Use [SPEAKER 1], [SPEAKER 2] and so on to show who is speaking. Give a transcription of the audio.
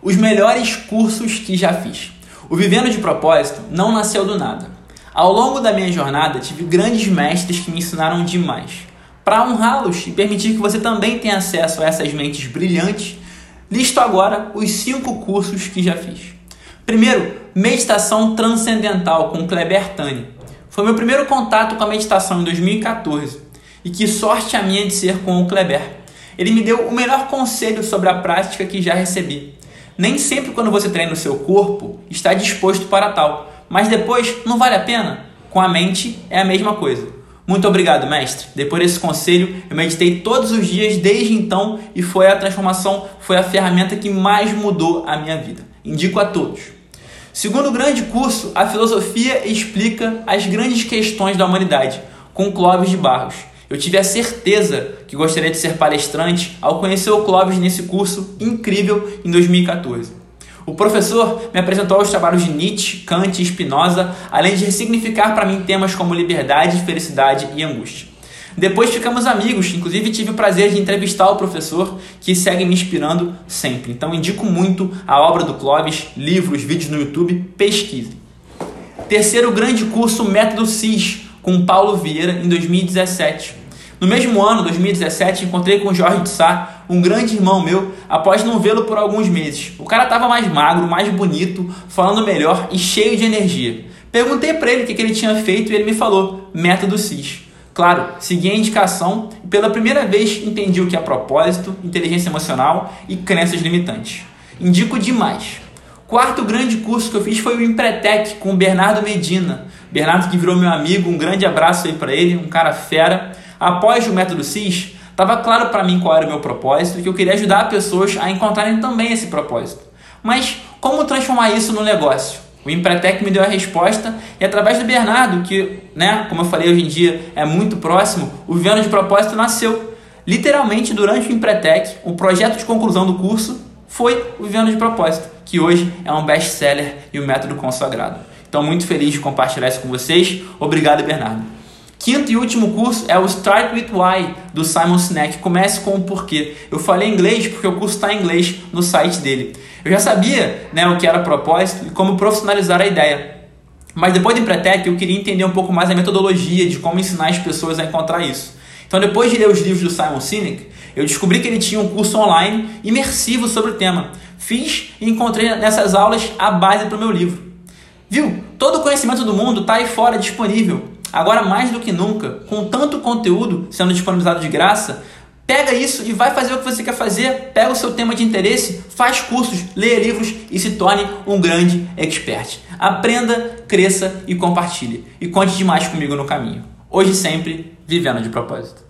[SPEAKER 1] Os melhores cursos que já fiz. O Vivendo de Propósito não nasceu do nada. Ao longo da minha jornada, tive grandes mestres que me ensinaram demais. Para honrá-los e permitir que você também tenha acesso a essas mentes brilhantes, listo agora os cinco cursos que já fiz. Primeiro, Meditação Transcendental com Kleber Tani. Foi meu primeiro contato com a meditação em 2014 e que sorte a minha de ser com o Kleber. Ele me deu o melhor conselho sobre a prática que já recebi. Nem sempre quando você treina o seu corpo está disposto para tal, mas depois não vale a pena? Com a mente é a mesma coisa. Muito obrigado, mestre. Depois desse conselho, eu meditei todos os dias desde então e foi a transformação, foi a ferramenta que mais mudou a minha vida. Indico a todos. Segundo grande curso, a filosofia explica as grandes questões da humanidade, com Clóvis de Barros. Eu tive a certeza que gostaria de ser palestrante ao conhecer o Clóvis nesse curso incrível em 2014. O professor me apresentou os trabalhos de Nietzsche, Kant e Spinoza, além de ressignificar para mim temas como liberdade, felicidade e angústia. Depois ficamos amigos, inclusive tive o prazer de entrevistar o professor, que segue me inspirando sempre. Então indico muito a obra do Clóvis, livros, vídeos no YouTube, pesquise. Terceiro grande curso Método CIS, com Paulo Vieira, em 2017. No mesmo ano, 2017, encontrei com Jorge de Sá, um grande irmão meu, após não vê-lo por alguns meses. O cara estava mais magro, mais bonito, falando melhor e cheio de energia. Perguntei para ele o que, ele tinha feito e ele me falou: método CIS. Claro, segui a indicação e pela primeira vez entendi o que é propósito, inteligência emocional e crenças limitantes. Indico demais. Quarto grande curso que eu fiz foi o Empretec com o Bernardo Medina. Bernardo que virou meu amigo, um grande abraço aí para ele, um cara fera. Após o método CIS, estava claro para mim qual era o meu propósito e que eu queria ajudar pessoas a encontrarem também esse propósito. Mas como transformar isso no negócio? O Empretec me deu a resposta e através do Bernardo, que, né, como eu falei hoje em dia, é muito próximo, o Vivendo de Propósito nasceu. Literalmente, durante o Empretec, o projeto de conclusão do curso foi o Vivendo de Propósito, que hoje é um best-seller e um método consagrado. Então, muito feliz de compartilhar isso com vocês. Obrigado, Bernardo. Quinto e último curso é o Start with Why do Simon Sinek. Comece com o porquê. Eu falei inglês porque o curso está em inglês no site dele. Eu já sabia né, o que era propósito e como profissionalizar a ideia. Mas depois do Empretec eu queria entender um pouco mais a metodologia de como ensinar as pessoas a encontrar isso. Então depois de ler os livros do Simon Sinek, eu descobri que ele tinha um curso online imersivo sobre o tema. Fiz e encontrei nessas aulas a base para o meu livro. Viu? Todo o conhecimento do mundo está aí fora disponível. Agora, mais do que nunca, com tanto conteúdo sendo disponibilizado de graça, pega isso e vai fazer o que você quer fazer. Pega o seu tema de interesse, faz cursos, leia livros e se torne um grande expert. Aprenda, cresça e compartilhe. E conte demais comigo no caminho. Hoje sempre, vivendo de propósito.